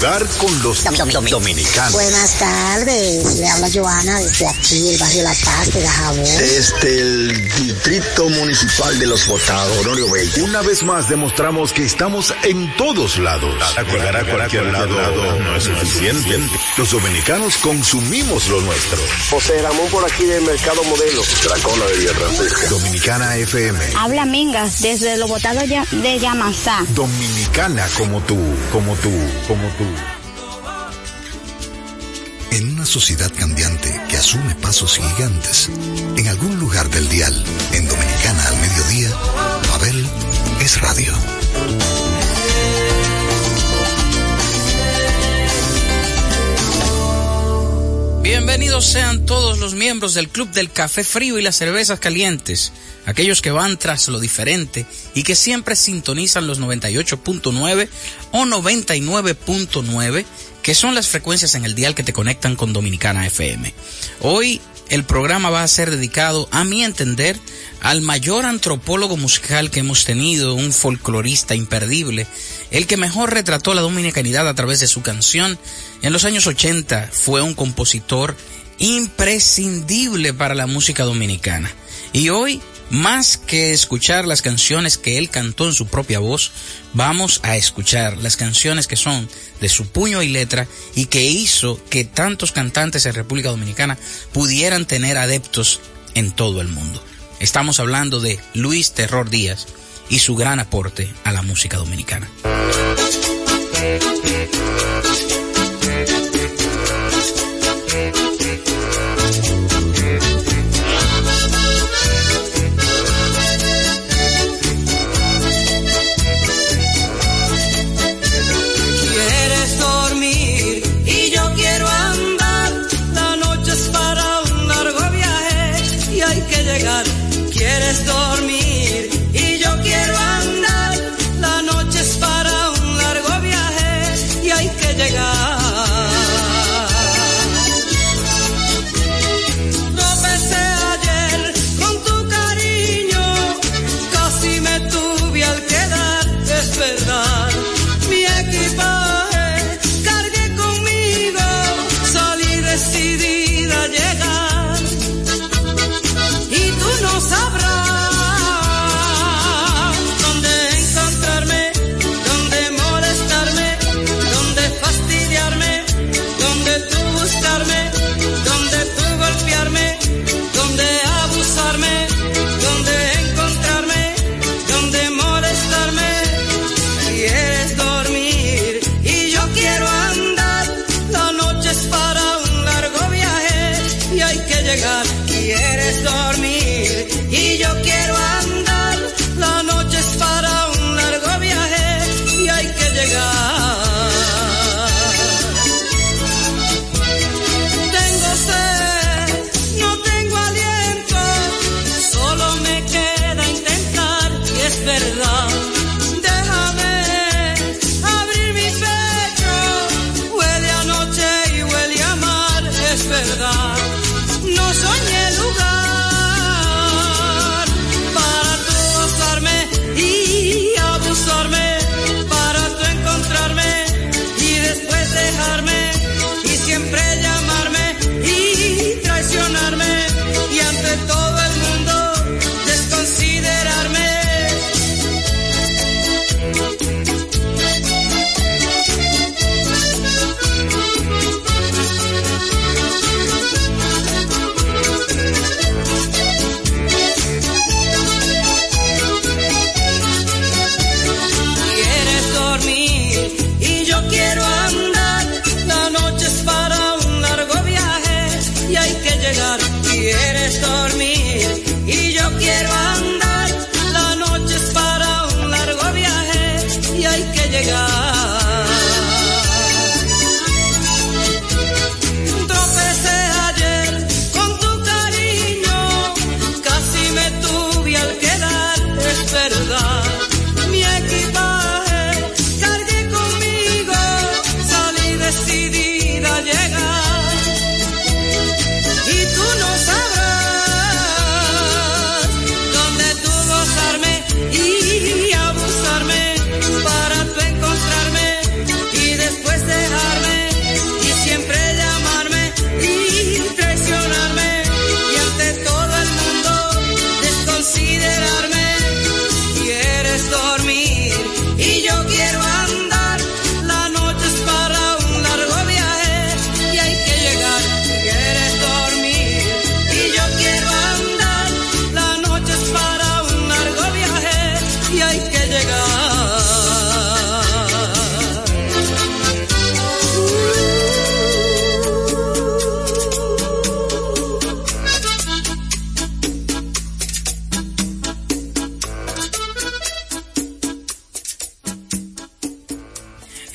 lugar con los dominicanos. Buenas tardes, le habla Joana desde aquí, el barrio La Paz de Dajabón. Desde el distrito municipal de Los Botados, Honorio Bello. Una vez más demostramos que estamos en todos lados. Llegar a cualquier lado no es suficiente. Los dominicanos consumimos lo nuestro. José Ramón por aquí del Mercado Modelo. Dracola de Villa Francisca. Dominicana FM. Habla Mingas desde Los Botados de Yamasá. Dominicana como tú, como tú, como tú. En una sociedad cambiante que asume pasos gigantes, en algún lugar del dial, en Dominicana al mediodía, Babel es radio. Bienvenidos sean todos los miembros del Club del Café Frío y las Cervezas Calientes, aquellos que van tras lo diferente y que siempre sintonizan los 98.9 o 99.9, son las frecuencias en el dial que te conectan con Dominicana FM. Hoy el programa va a ser dedicado, a mi entender, al mayor antropólogo musical que hemos tenido, un folclorista imperdible, el que mejor retrató la dominicanidad a través de su canción. En los años 80 fue un compositor imprescindible para la música dominicana. Y hoy, más que escuchar las canciones que él cantó en su propia voz, vamos a escuchar las canciones que son de su puño y letra y que hizo que tantos cantantes en República Dominicana pudieran tener adeptos en todo el mundo. Estamos hablando de Luis Terror Díaz y su gran aporte a la música dominicana. que llegar, quieres dormir.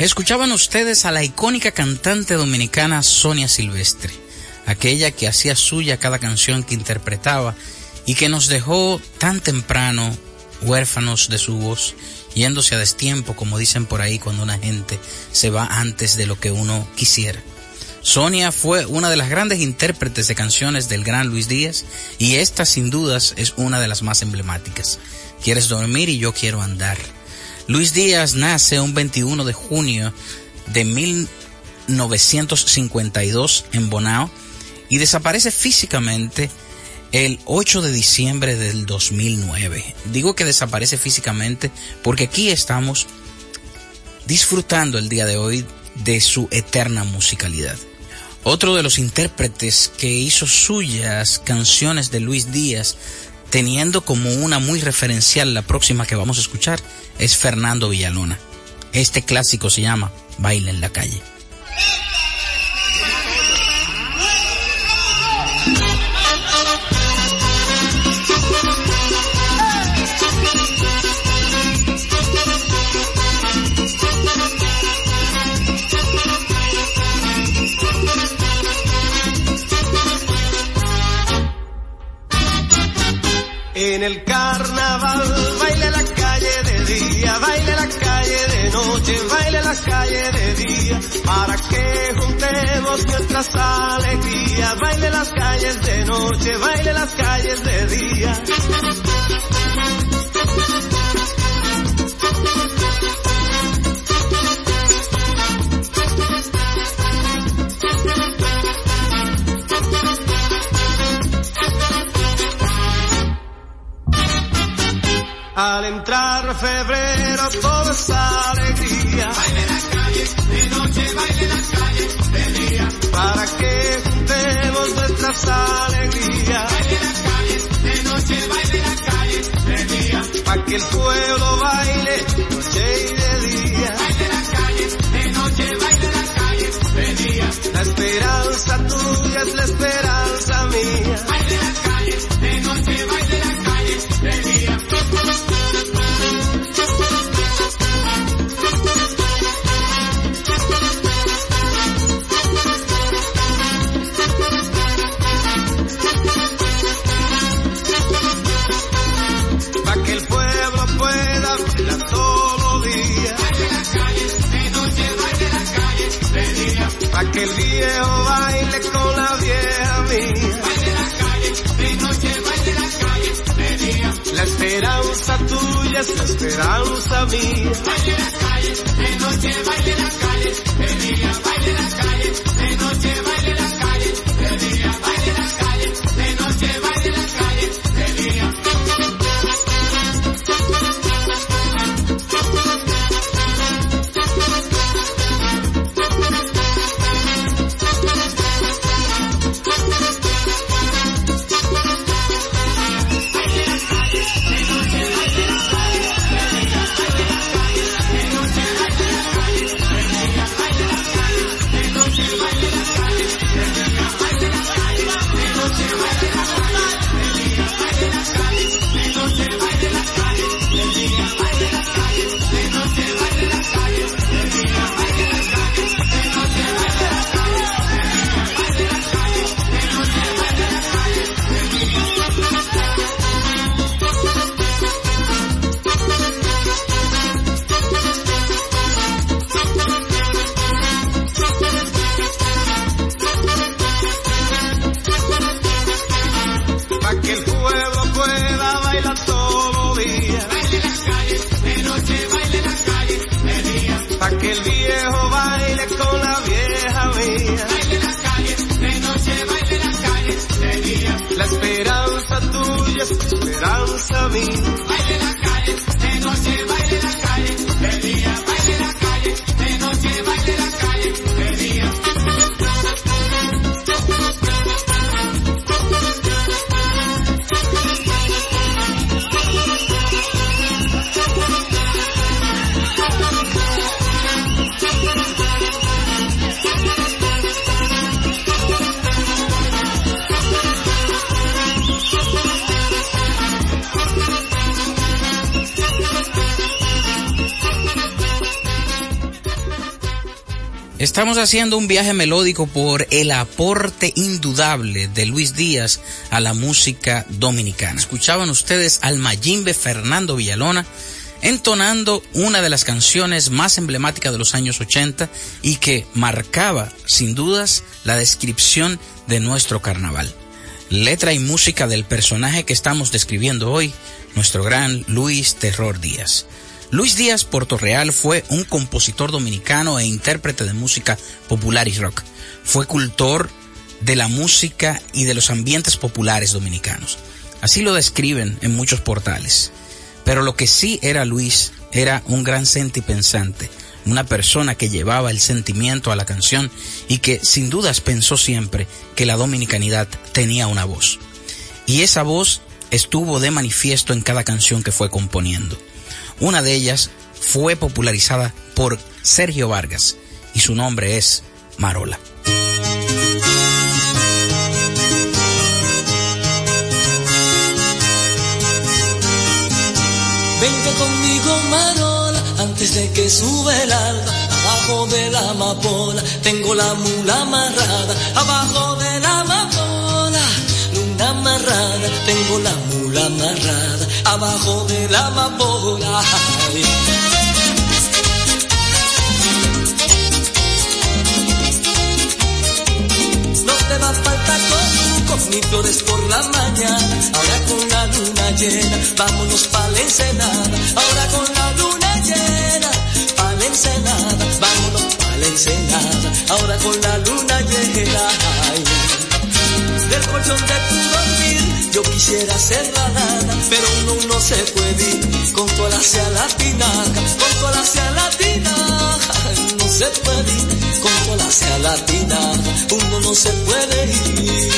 Escuchaban ustedes a la icónica cantante dominicana Sonia Silvestre, aquella que hacía suya cada canción que interpretaba y que nos dejó tan temprano huérfanos de su voz, yéndose a destiempo, como dicen por ahí cuando una gente se va antes de lo que uno quisiera. Sonia fue una de las grandes intérpretes de canciones del gran Luis Díaz y esta sin dudas es una de las más emblemáticas. Quieres dormir y yo quiero andar. Luis Díaz nace un 21 de junio de 1952 en Bonao y desaparece físicamente el 8 de diciembre del 2009. Digo que desaparece físicamente porque aquí estamos disfrutando el día de hoy de su eterna musicalidad. Otro de los intérpretes que hizo suyas canciones de Luis Díaz, teniendo como una muy referencial la próxima que vamos a escuchar, es Fernando Villalona. Este clásico se llama Baile en la calle. Noche, baile la calle de día, para que juntemos nuestras alegrías, baile las calles de noche, baile las calles de día. Al entrar febrero todo es alegría. Baile las calles de noche, baile las calles de día. Para que juntemos nuestras alegrías. Baile las calles de noche, baile las calles de día. Para que el pueblo baile noche y de día. Baile las calles de noche, baile las calles de día. La esperanza tuya es la esperanza mía. Mía. Baile las calles de noche, baile Estamos haciendo un viaje melódico por el aporte indudable de Luis Díaz a la música dominicana. Escuchaban ustedes al Mayimbe Fernando Villalona entonando una de las canciones más emblemáticas de los años 80 y que marcaba, sin dudas, la descripción de nuestro carnaval. Letra y música del personaje que estamos describiendo hoy, nuestro gran Luis Terror Díaz. Luis Díaz Portorreal fue un compositor dominicano e intérprete de música popular y rock. Fue cultor de la música y de los ambientes populares dominicanos. Así lo describen en muchos portales. Pero lo que sí era Luis era un gran sentipensante, una persona que llevaba el sentimiento a la canción y que sin dudas pensó siempre que la dominicanidad tenía una voz. Y esa voz estuvo de manifiesto en cada canción que fue componiendo. Una de ellas fue popularizada por Sergio Vargas y su nombre es Marola. Vente conmigo, Marola, antes de que sube el alba. Abajo de la amapola, tengo la mula amarrada. Abajo de la amapola, tengo la mula amarrada. Abajo de la amapola. No te va a faltar con ni flores por la mañana. Ahora con la luna llena, vámonos pa' la ensenada. Ahora con la luna llena, pa' la ensenada. Vámonos pa' la ensenada. Ahora con la luna llena. Del colchón de tu dormir, yo quisiera ser la nada, pero uno no se puede ir con toda hacia latina, con toda hacia latina. Ay, No se puede ir con toda hacia latina, uno no se puede ir.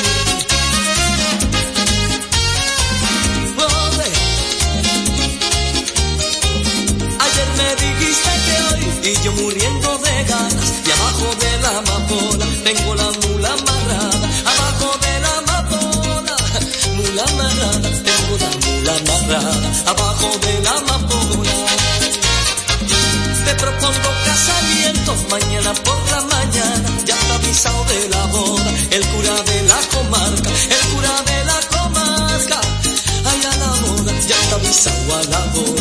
Ayer me dijiste que hoy y yo muriendo de ganas y abajo de la amapola tengo la abajo de la amapola te propongo casamiento mañana por la mañana. Ya está avisado de la boda el cura de la comarca el cura de la comarca. Ay a la boda ya está avisado a la boda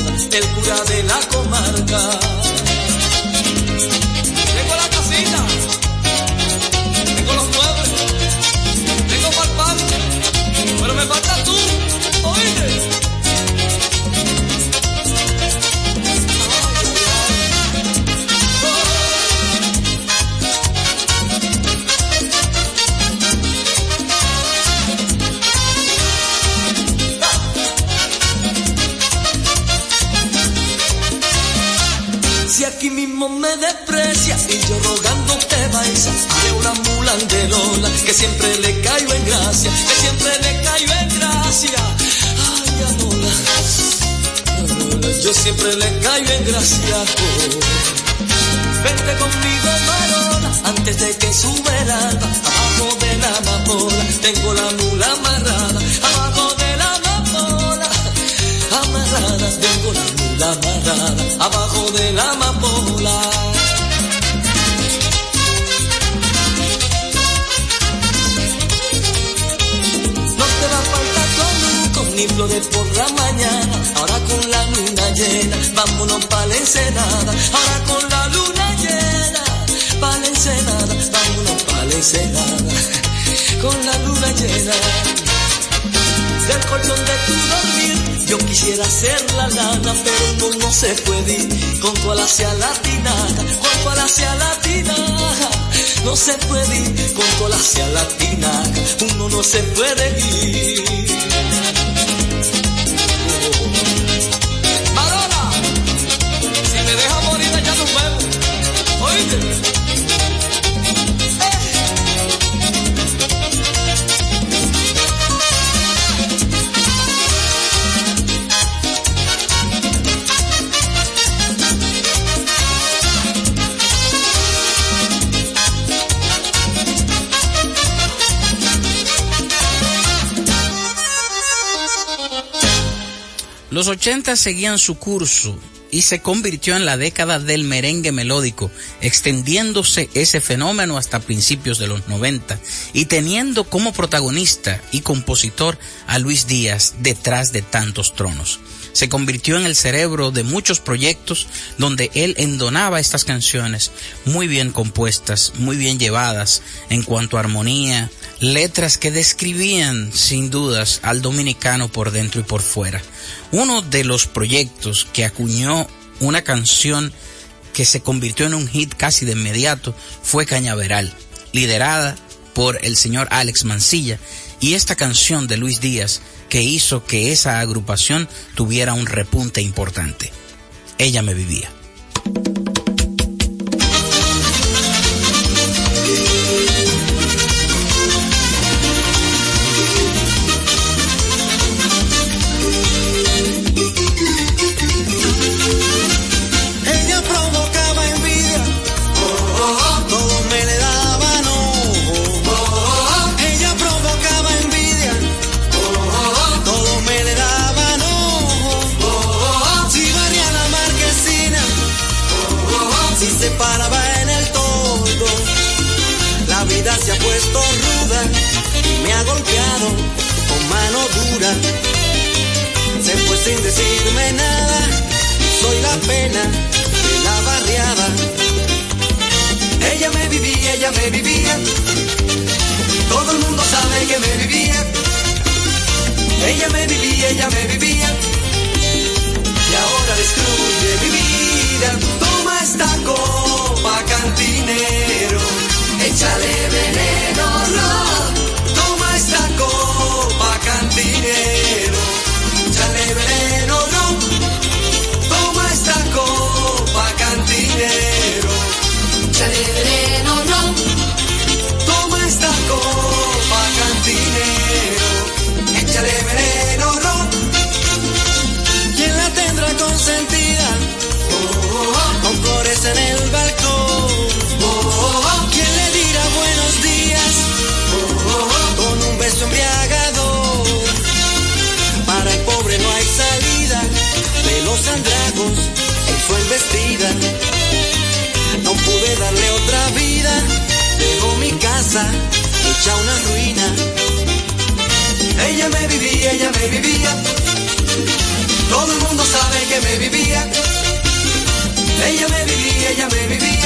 una mula de Lola que siempre le caigo en gracia, que siempre le caigo en gracia. Ay, a Lola, Lola, yo siempre le caigo en gracia. oh. Vente conmigo, Marola, antes de que sube el alba, abajo de la amapola, tengo la mula amarrada, abajo de la amapola, amarrada, tengo la mula amarrada, abajo de la amapola. Ni flores por la mañana. Ahora con la luna llena, vámonos pa' la ensenada. Ahora con la luna llena, pa' la ensenada, vámonos pa' la ensenada. Con la luna llena del colchón de tu dormir. Yo quisiera ser la lana, pero uno no se puede ir con tu alacia latinada, con tu alacia latinada. No se puede ir con tu alacia latinada, uno no se puede ir. Los 80 seguían su curso y se convirtió en la década del merengue melódico, extendiéndose ese fenómeno hasta principios de los 90 y teniendo como protagonista y compositor a Luis Díaz detrás de tantos tronos. se convirtió en el cerebro de muchos proyectos donde él endonaba estas canciones muy bien compuestas, muy bien llevadas en cuanto a armonía, letras que describían sin dudas al dominicano por dentro y por fuera. Uno de los proyectos que acuñó una canción que se convirtió en un hit casi de inmediato fue Cañaveral, liderada por el señor Alex Mancilla y esta canción de Luis Díaz que hizo que esa agrupación tuviera un repunte importante. Ella me vivía. Decirme nada. Soy la pena de la barriada. Ella me vivía, ella me vivía. Todo el mundo sabe que me vivía. Ella me vivía, ella me vivía. Y ahora destruye mi vida. Toma esta copa, cantinero. Échale veneno, no. Toma esta copa, cantinero. Chale casa hecha una ruina. Ella me vivía, ella me vivía. Todo el mundo sabe que me vivía. Ella me vivía, ella me vivía.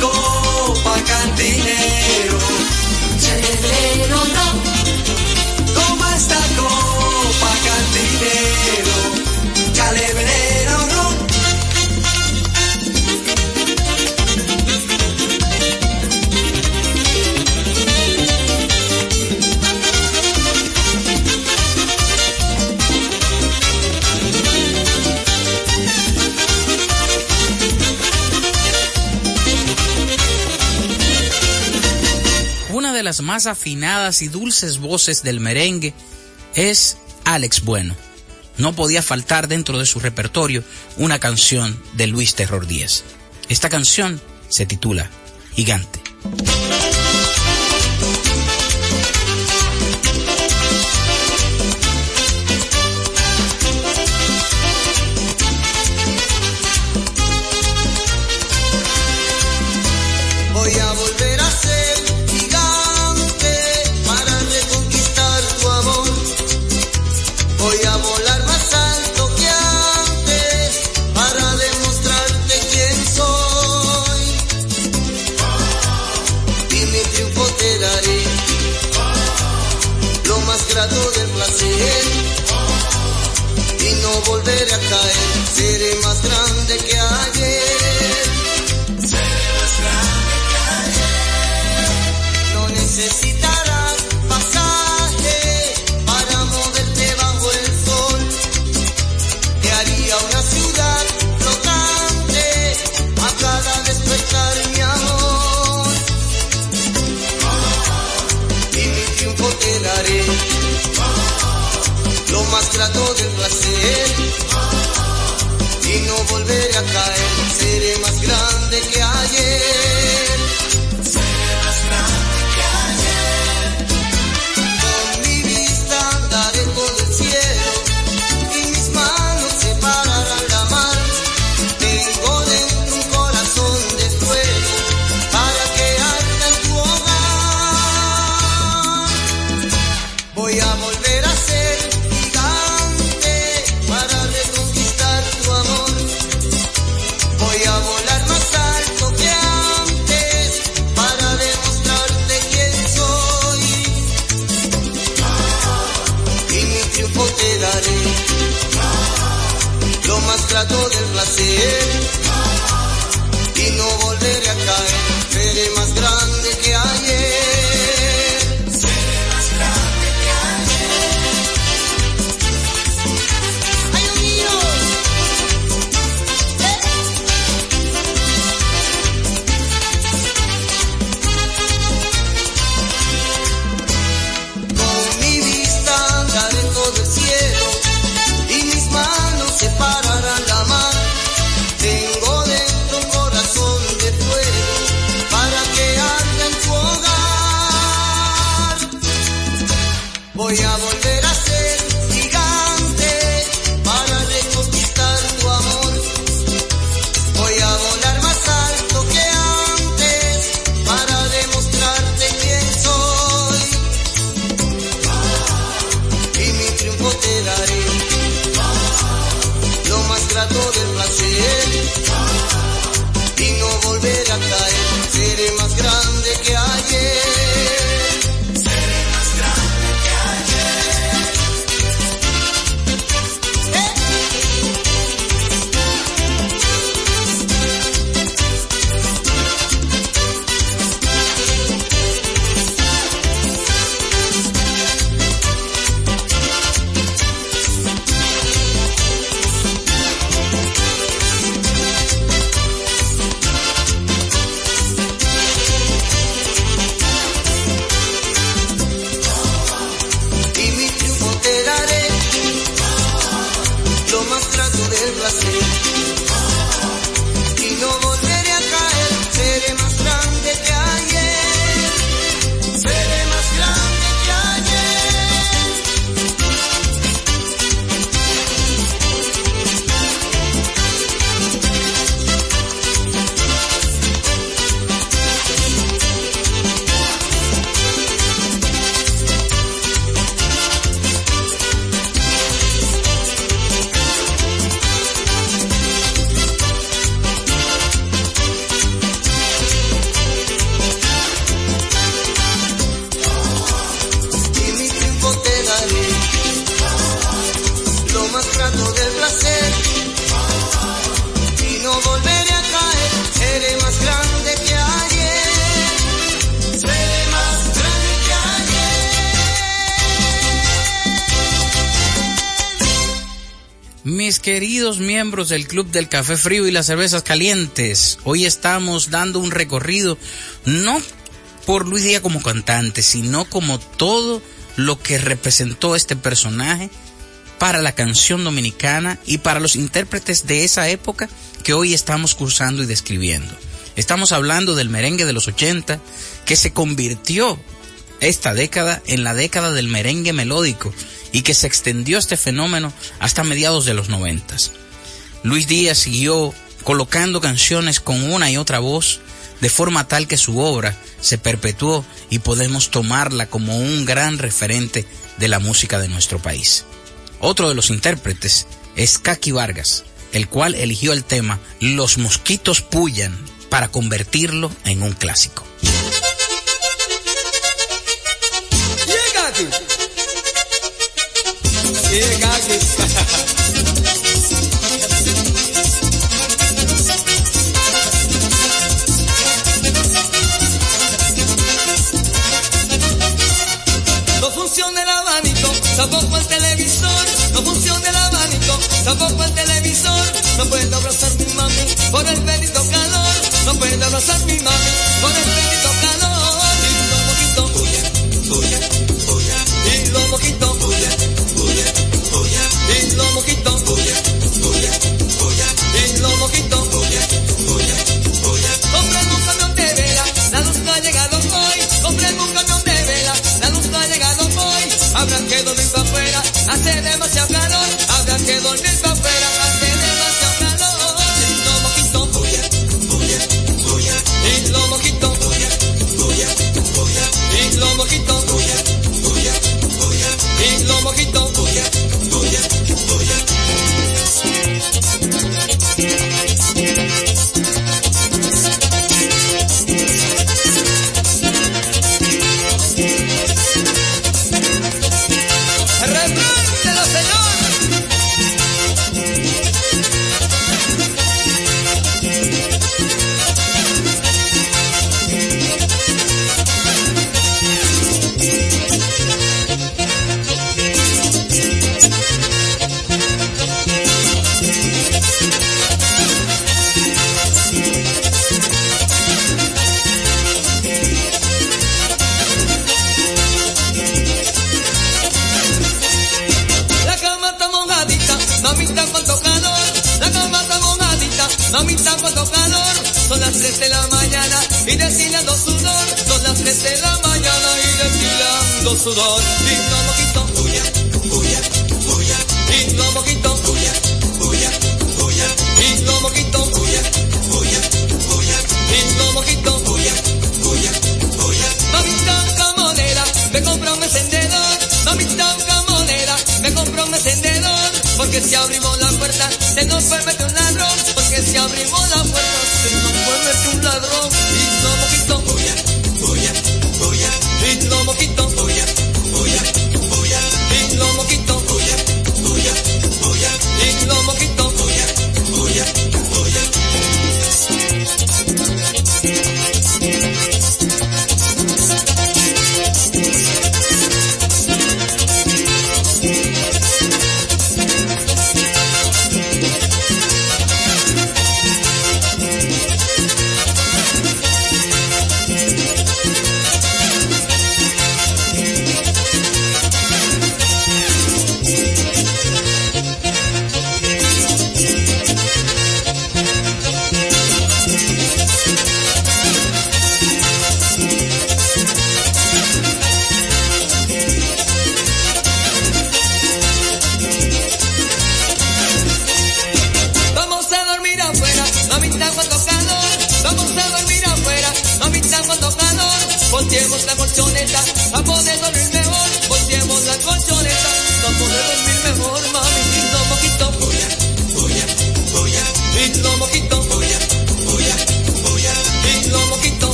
Toma más afinadas y dulces voces del merengue es Alex Bueno. No podía faltar dentro de su repertorio una canción de Luis Terror Díaz. Esta canción se titula Gigante. Del Club del Café Frío y las Cervezas Calientes. Hoy estamos dando un recorrido, no por Luis Díaz como cantante, sino como todo lo que representó este personaje para la canción dominicana y para los intérpretes de esa época que hoy estamos cursando y describiendo. Estamos hablando del merengue de los 80 que se convirtió esta década en la década del merengue melódico y que se extendió este fenómeno hasta mediados de los 90. Luis Díaz siguió colocando canciones con una y otra voz de forma tal que su obra se perpetuó y podemos tomarla como un gran referente de la música de nuestro país. Otro de los intérpretes es Kaki Vargas, el cual eligió el tema Los mosquitos pullan para convertirlo en un clásico. No Abrazar mi mamita cuánto calor. Son las 3 de la mañana y destilando sudor. Son las 3 de la mañana y destilando sudor. Y los mojitos, bulla, bulla, bulla. Y los mojitos, bulla, bulla, bulla. Y los mojitos, bulla, bulla, bulla. Y bulla, bulla. Mamita camonera, me compra un encendedor. Mamita camonera, me compra un encendedor. Porque si abrimos la puerta, se nos puede meter un. Abrimos la puerta,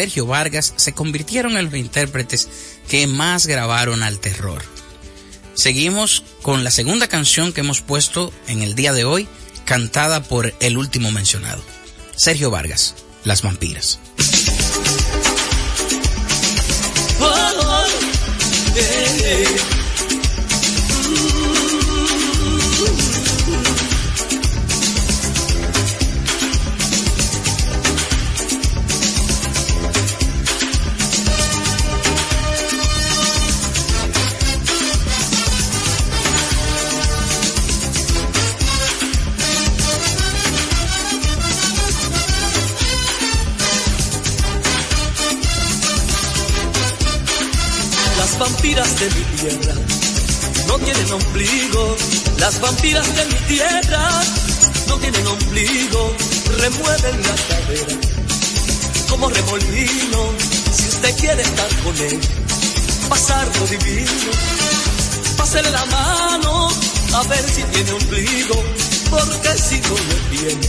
Sergio Vargas se convirtieron en los intérpretes que más grabaron al terror. Seguimos con la segunda canción que hemos puesto en el día de hoy, cantada por el último mencionado, Sergio Vargas, Las Vampiras. vampiras de tienen ombligo. Las vampiras de mi tierra no tienen ombligo. Remueven la cadera como remolino. Si usted quiere estar con él, pasar lo divino, pásele la mano a ver si tiene ombligo. Porque si no lo tiene,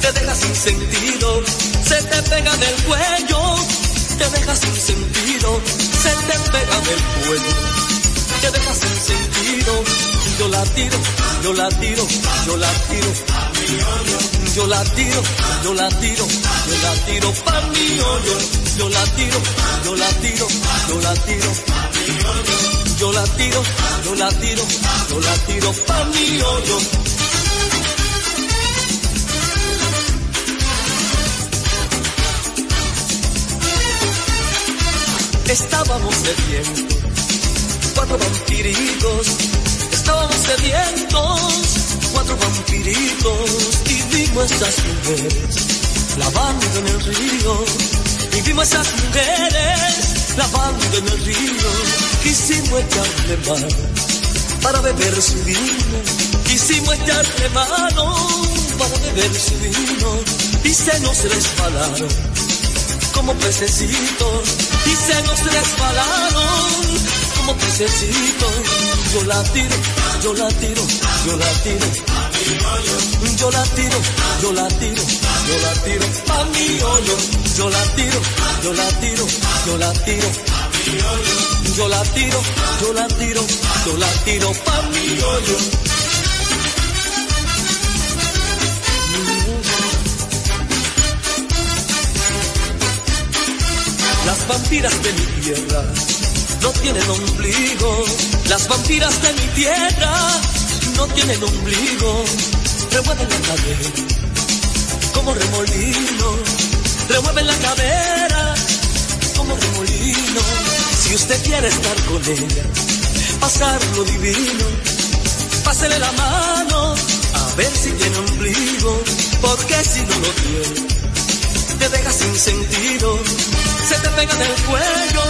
te deja sin sentido, se te pega del cuello, te deja sin sentido se te pega del cuello, te deja sin sentido. Yo la tiro, yo la tiro, yo la tiro, yo la tiro, yo la tiro, yo la tiro pa' mi hoyo, yo la tiro, yo la tiro, yo la tiro, yo la tiro, yo la tiro, yo la tiro pa' mi hoyo. Estábamos sedientos, cuatro vampiritos, estábamos sedientos, cuatro vampiritos, y vimos esas mujeres lavando en el río, y vimos esas mujeres lavando en el río, quisimos echarle mano para beber su vino, quisimos echarle mano para beber su vino, y se nos resbalaron como pececitos. Y se nos resbalaron como. Yo la tiro, yo la tiro, yo la tiro. Yo la tiro, yo la tiro, yo la tiro pa' mi hoyo. Yo la tiro, yo la tiro, yo la tiro. Yo la tiro, yo la tiro, yo la tiro pa' mi hoyo. Las vampiras de mi tierra no tienen ombligo. Las vampiras de mi tierra no tienen ombligo. Remueven la cadera como remolino. Remueven la cadera como remolino. Si usted quiere estar con ella, pasar lo divino, pásele la mano a ver si tiene ombligo. Porque si no lo tiene, te deja sin sentido se te pega del cuello,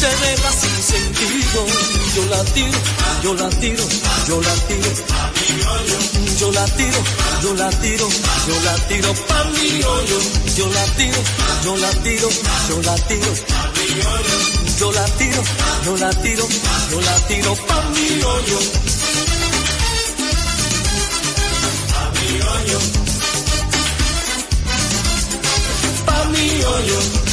te deja sin sentido. Yo la tiro, yo la tiro, yo la tiro. Yo la tiro, yo la tiro, yo la tiro pa' mi. Yo la tiro, yo la tiro, yo la tiro. Yo la tiro, yo la tiro, yo la tiro pa' mi hoyo. Pa' mi hoyo. Pa' mi hoyo.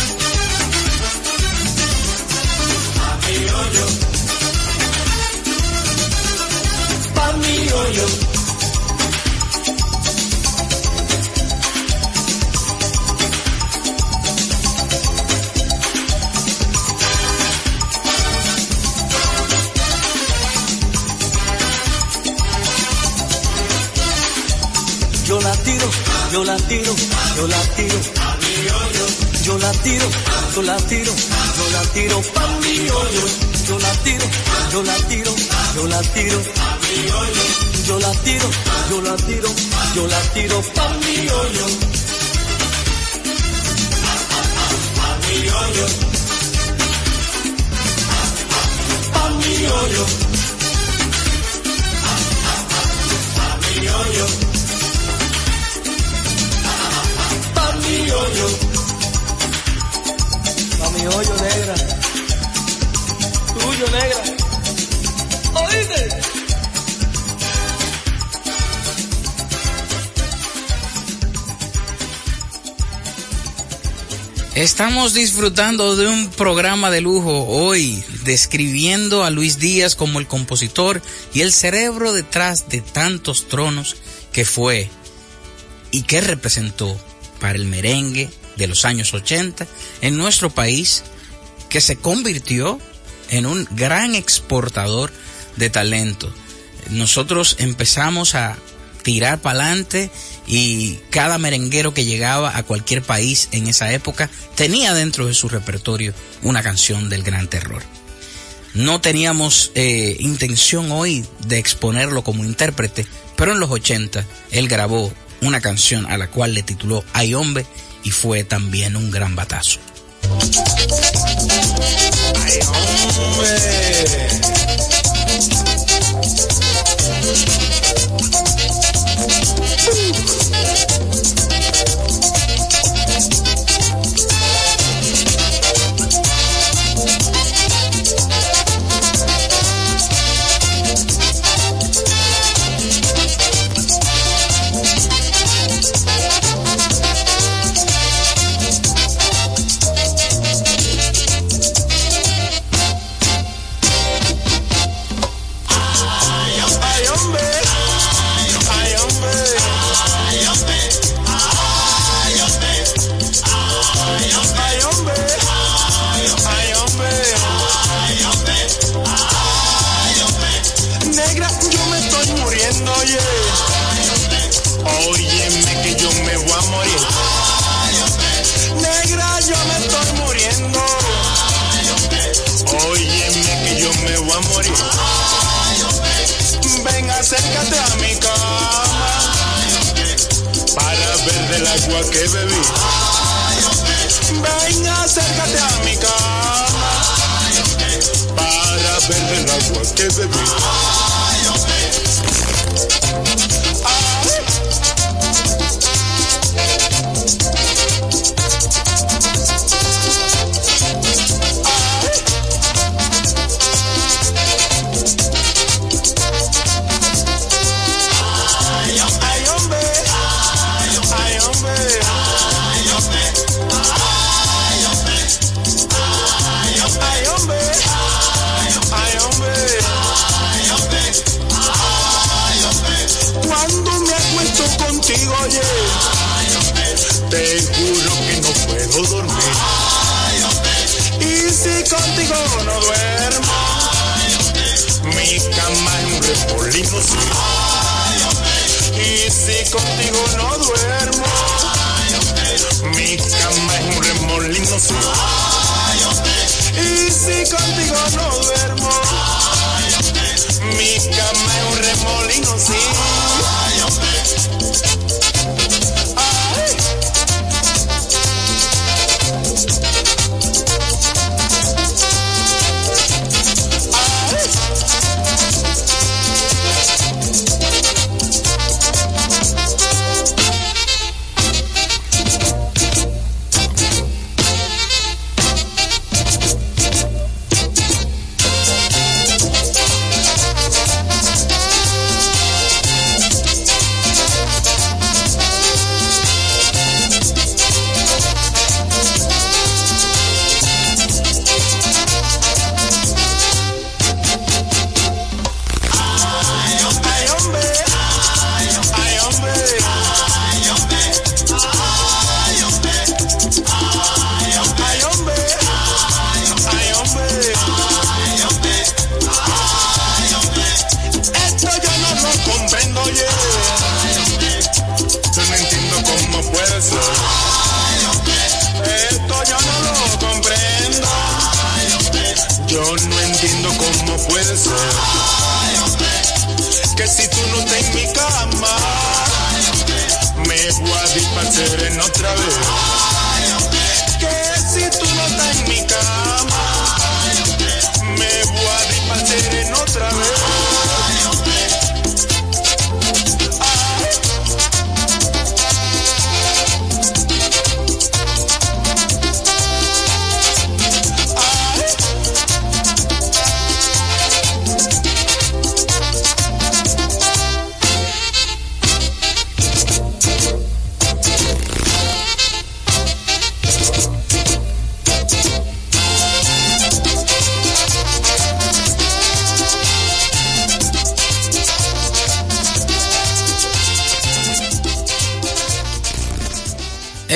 Hoyo. Yo la tiro, yo la tiro, yo la tiro. Yo la tiro, yo la tiro, yo la tiro pa' mi hoyo yo la tiro, yo la tiro, yo la tiro, yo la tiro, yo la tiro, yo la tiro pa' mi hoyo. Pa' mi hoyo. Pa' mi hoyo. Estamos disfrutando de un programa de lujo hoy, describiendo a Luis Díaz como el compositor y el cerebro detrás de tantos tronos que fue y que representó para el merengue de los años 80 en nuestro país, que se convirtió en un gran exportador de talento. Nosotros empezamos a tirar para adelante y cada merenguero que llegaba a cualquier país en esa época tenía dentro de su repertorio una canción del gran terror. No teníamos eh, intención hoy de exponerlo como intérprete, pero en los 80 él grabó una canción a la cual le tituló Ay hombre y fue también un gran batazo. Hombre. que bebí. Ven, acércate a mi cama para beber el agua que bebí. para en otra vez.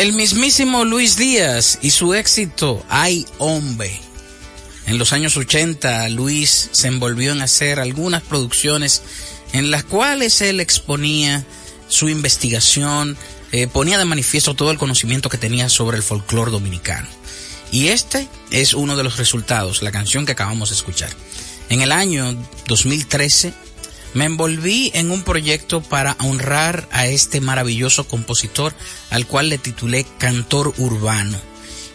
El mismísimo Luis Díaz y su éxito Ay Hombre. En los años 80, Luis se envolvió en hacer algunas producciones en las cuales él exponía su investigación, eh, ponía de manifiesto todo el conocimiento que tenía sobre el folclore dominicano. Y este es uno de los resultados, la canción que acabamos de escuchar. En el año 2013 me envolví en un proyecto para honrar a este maravilloso compositor al cual le titulé Cantor Urbano.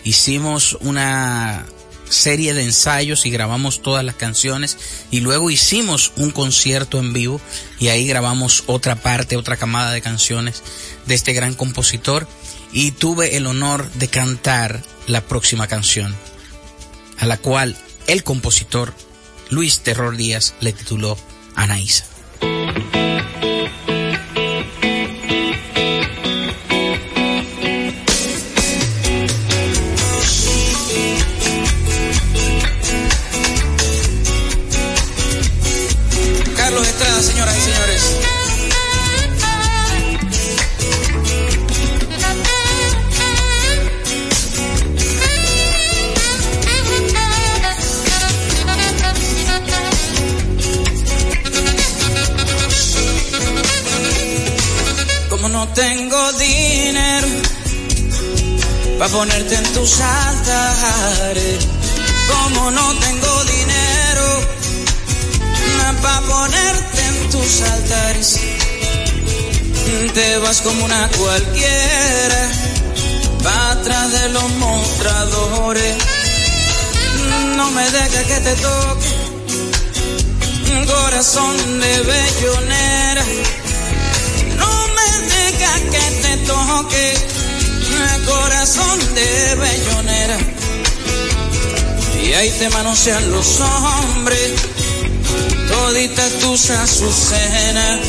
Hicimos una serie de ensayos y grabamos todas las canciones y luego hicimos un concierto en vivo y ahí grabamos otra parte, otra camada de canciones de este gran compositor y tuve el honor de cantar la próxima canción a la cual el compositor Luis Terror Díaz le tituló Anaísa. Ponerte en tus altares, como no tengo dinero para ponerte en tus altares. Te vas como una cualquiera, va atrás de los mostradores. No me dejes que te toque, corazón de bellonera. No me dejes que te toque, corazón de bellonera. Y ahí te manosean los hombres toditas tus azucenas.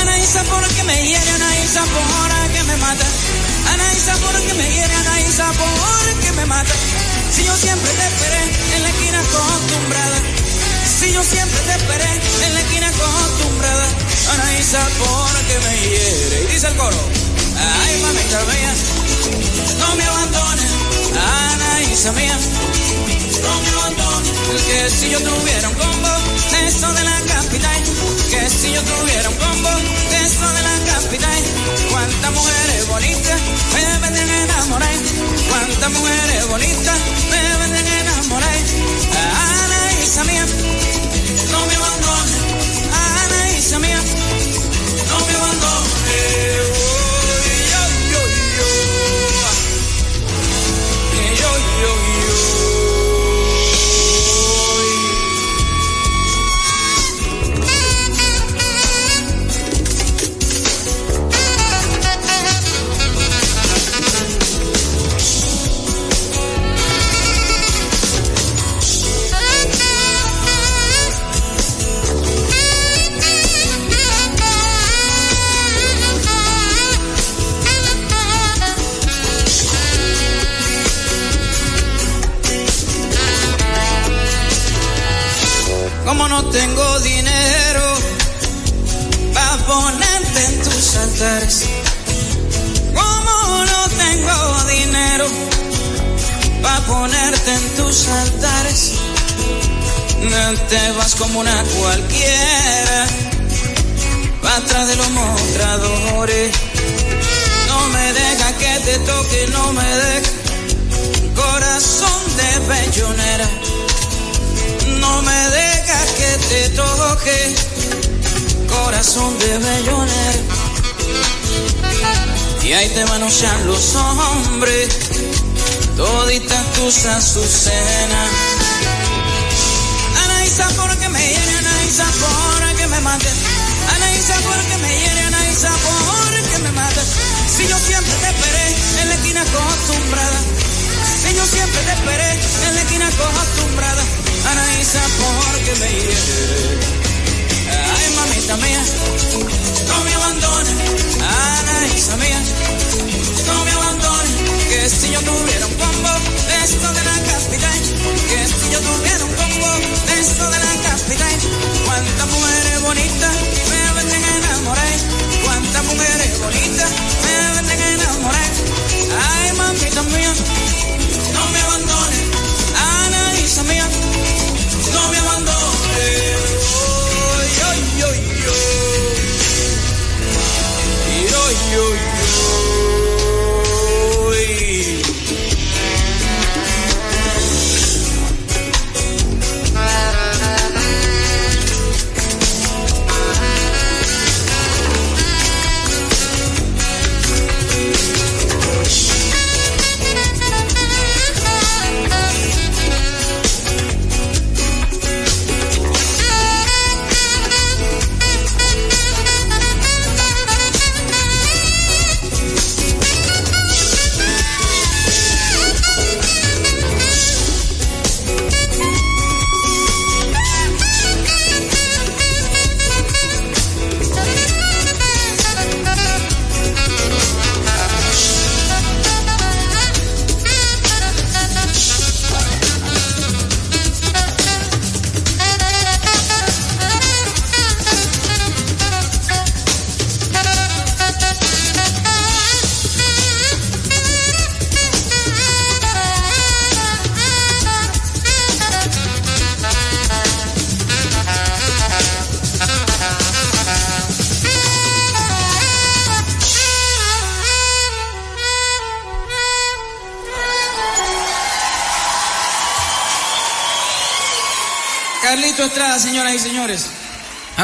Anaísa, ¿por qué me hiere? Anaísa, ¿por qué me mata? Anaísa, ¿por qué me hiere? Anaísa, ¿por qué me mata? Si yo siempre te esperé en la esquina acostumbrada. Si yo siempre te esperé en la esquina acostumbrada. Anaísa, ¿por qué me hiere? Y dice el coro. Ay, mamita mía, no me abandones. Anaísa mía, no me abandones. Que si yo tuviera un combo, eso de la capital. Que si yo tuviera un combo, eso de la capital. Cuántas mujeres bonitas me venden enamorar. Cuántas mujeres bonitas me venden enamorar. Anaísa mía, no me abandones. Anaísa mía, no me abandones. Yo, yo,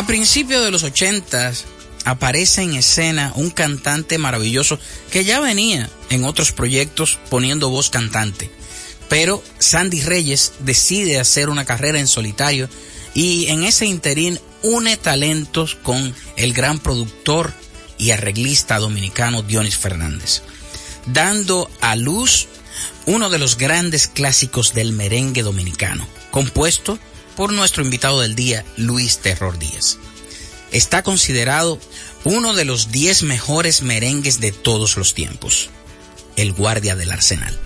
A principios de los 80 aparece en escena un cantante maravilloso que ya venía en otros proyectos poniendo voz cantante. Pero Sandy Reyes decide hacer una carrera en solitario y en ese interín une talentos con el gran productor y arreglista dominicano Dionis Fernández, dando a luz uno de los grandes clásicos del merengue dominicano, compuesto por nuestro invitado del día, Luis Terror Díaz. Está considerado uno de los 10 mejores merengues de todos los tiempos, el guardia del arsenal.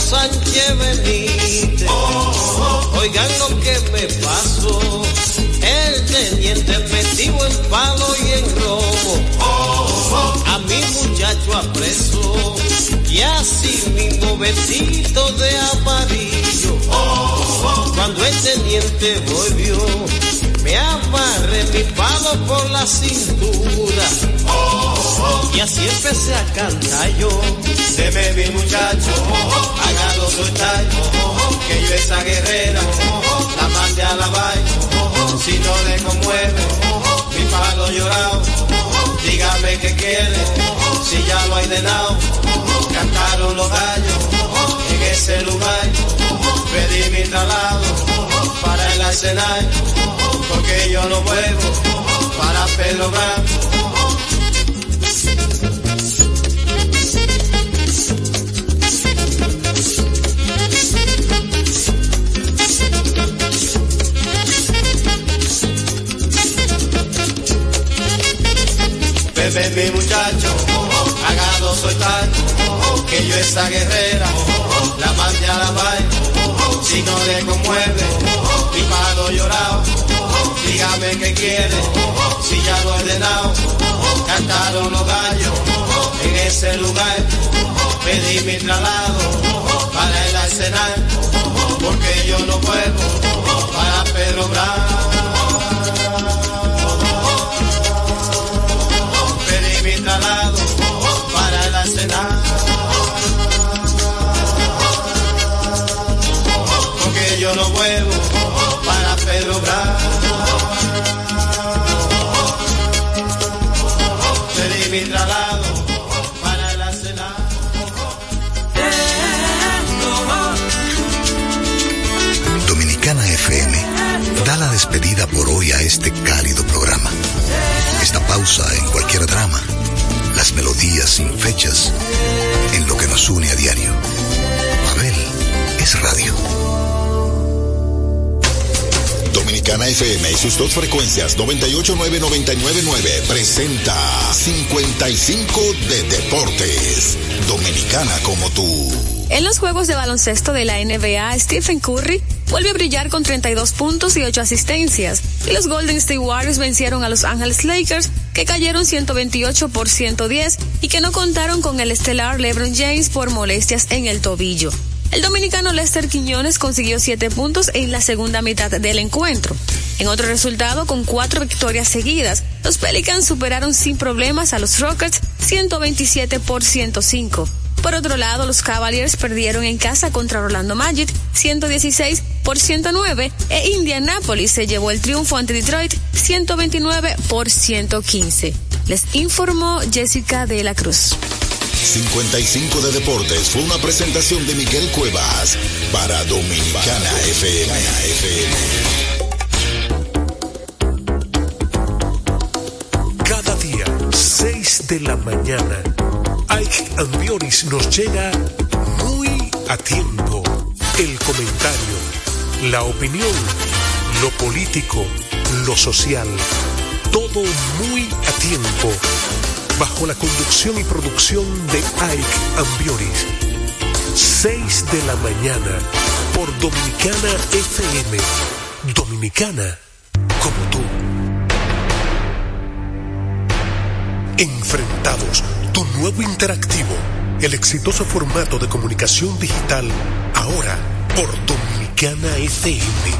Sánchez Benítez. Oigan lo que me pasó. El teniente metido en palo y en robo. A mi muchacho apresó. Y así mismo vestido de amarillo. Cuando el teniente volvió, me amarré mi palo por la cintura y así empecé a cantar yo. Se me vi muchacho, oh, agarro su tallo, que yo esa guerrera, la mande a la baño, si no le conmueve, mi palo llorado, dígame que quiere, si ya lo hay de nao, cantaron los gallos en ese lugar, pedí mi traslado para el arsenal, porque yo no vuelvo para Pedro Vuelve mi muchacho, pagado soy tanto, que yo esa guerrera, la mande a la baile, si no le conmueve, mi palo llorado, dígame qué quiere, si ya lo he ordenado, cantaron los gallos, en ese lugar, pedí mi traslado, para el arsenal, porque yo no puedo, para Pedro Brown. para Pedro Bravo. Pedí para la cena. Dominicana FM da la despedida por hoy a este cálido programa. Esta pausa en cualquier drama, las melodías sin fechas, en lo que nos une a diario. Mabel es radio. Dominicana FM y sus dos frecuencias 989-999 presenta 55 de Deportes. Dominicana como tú. En los juegos de baloncesto de la NBA, Stephen Curry vuelve a brillar con 32 puntos y 8 asistencias. Y los Golden State Warriors vencieron a los Angeles Lakers, que cayeron 128 por 110 y que no contaron con el estelar LeBron James por molestias en el tobillo. El dominicano Lester Quiñones consiguió 7 puntos en la segunda mitad del encuentro. En otro resultado, con cuatro victorias seguidas, los Pelicans superaron sin problemas a los Rockets 127 por 105. Por otro lado, los Cavaliers perdieron en casa contra Orlando Magic 116 por 109 e Indianapolis se llevó el triunfo ante Detroit 129 por 115. Les informó Jessica de la Cruz. 55 de Deportes fue una presentación de Miguel Cuevas para Dominicana FM. Cada día, 6 de la mañana Ike Ambioris nos llega muy a tiempo. El comentario, la opinión, lo político, lo social, todo muy a tiempo. Bajo la conducción y producción de Ike Ambioris. 6 de la mañana por Dominicana FM. Dominicana como tú. Enfrentados tu nuevo interactivo, el exitoso formato de comunicación digital, ahora por Dominicana FM.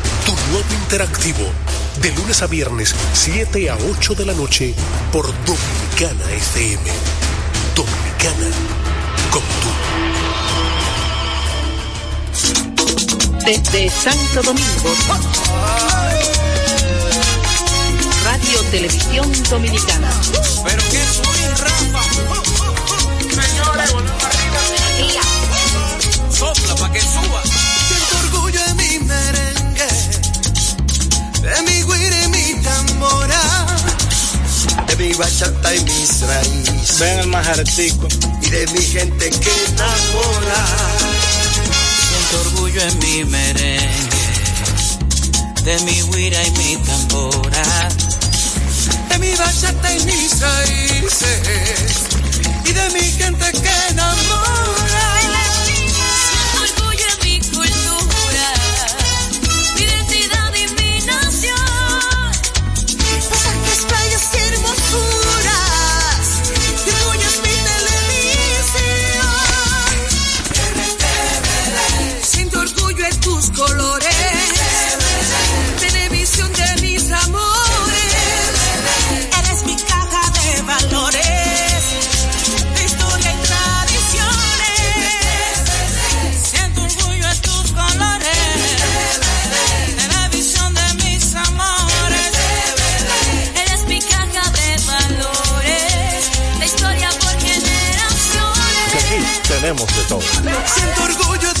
nuevo interactivo, de lunes a viernes, 7 a 8 de la noche, por Dominicana FM. Dominicana, como tú. Desde Santo Domingo, Radio Televisión Dominicana. Pero que soy Rafa. Señores, arriba. Sopla pa' que suba. Mi bachata y mis raíces. Ven el majaretico. Y de mi gente que enamora. Siento orgullo en mi merengue, de mi guira y mi tambora, de mi bachata y mis raíces y de mi gente que enamora. Tenemos de todo.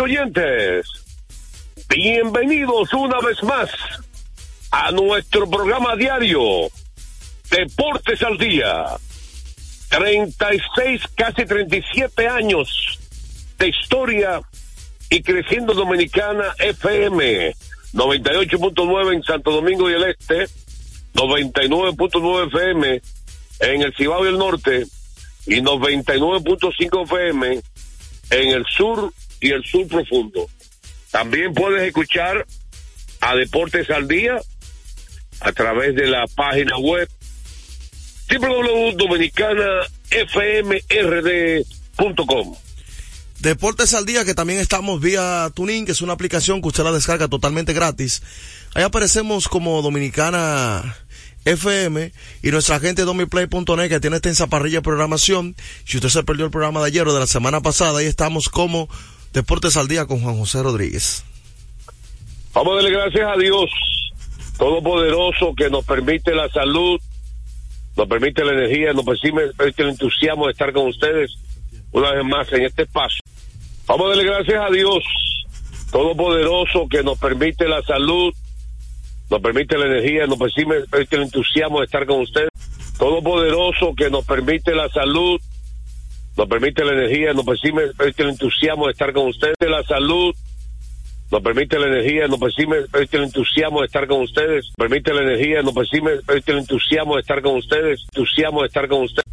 Oyentes. Bienvenidos una vez más a nuestro programa diario Deportes al Día. 36, casi 37 años de historia y creciendo Dominicana FM 98.9 en Santo Domingo y el Este, 99.9 FM en el Cibao y el Norte y 99.5 FM en el sur y el sur profundo. También puedes escuchar a Deportes al Día a través de la página web www.dominicanafmrd.com. Deportes al día, que también estamos vía Tuning, que es una aplicación que usted la descarga totalmente gratis. Ahí aparecemos como Dominicana FM y nuestra gente domiplay.net que tiene extensa parrilla de programación. Si usted se perdió el programa de ayer o de la semana pasada, ahí estamos como Deportes al día con Juan José Rodríguez. Vamos a darle gracias a Dios Todopoderoso que nos permite la salud, nos permite la energía, nos permite el entusiasmo de estar con ustedes una vez más en este espacio. Vamos a darle gracias a Dios Todopoderoso que nos permite la salud, nos permite la energía, nos permite el entusiasmo de estar con ustedes. Todopoderoso que nos permite la salud, nos permite la energía, nos permite el entusiasmo de estar con ustedes. La salud, nos permite la energía, nos permite el entusiasmo de estar con ustedes. Permite la energía, nos permite el entusiasmo de estar con ustedes. Entusiasmo de estar con ustedes.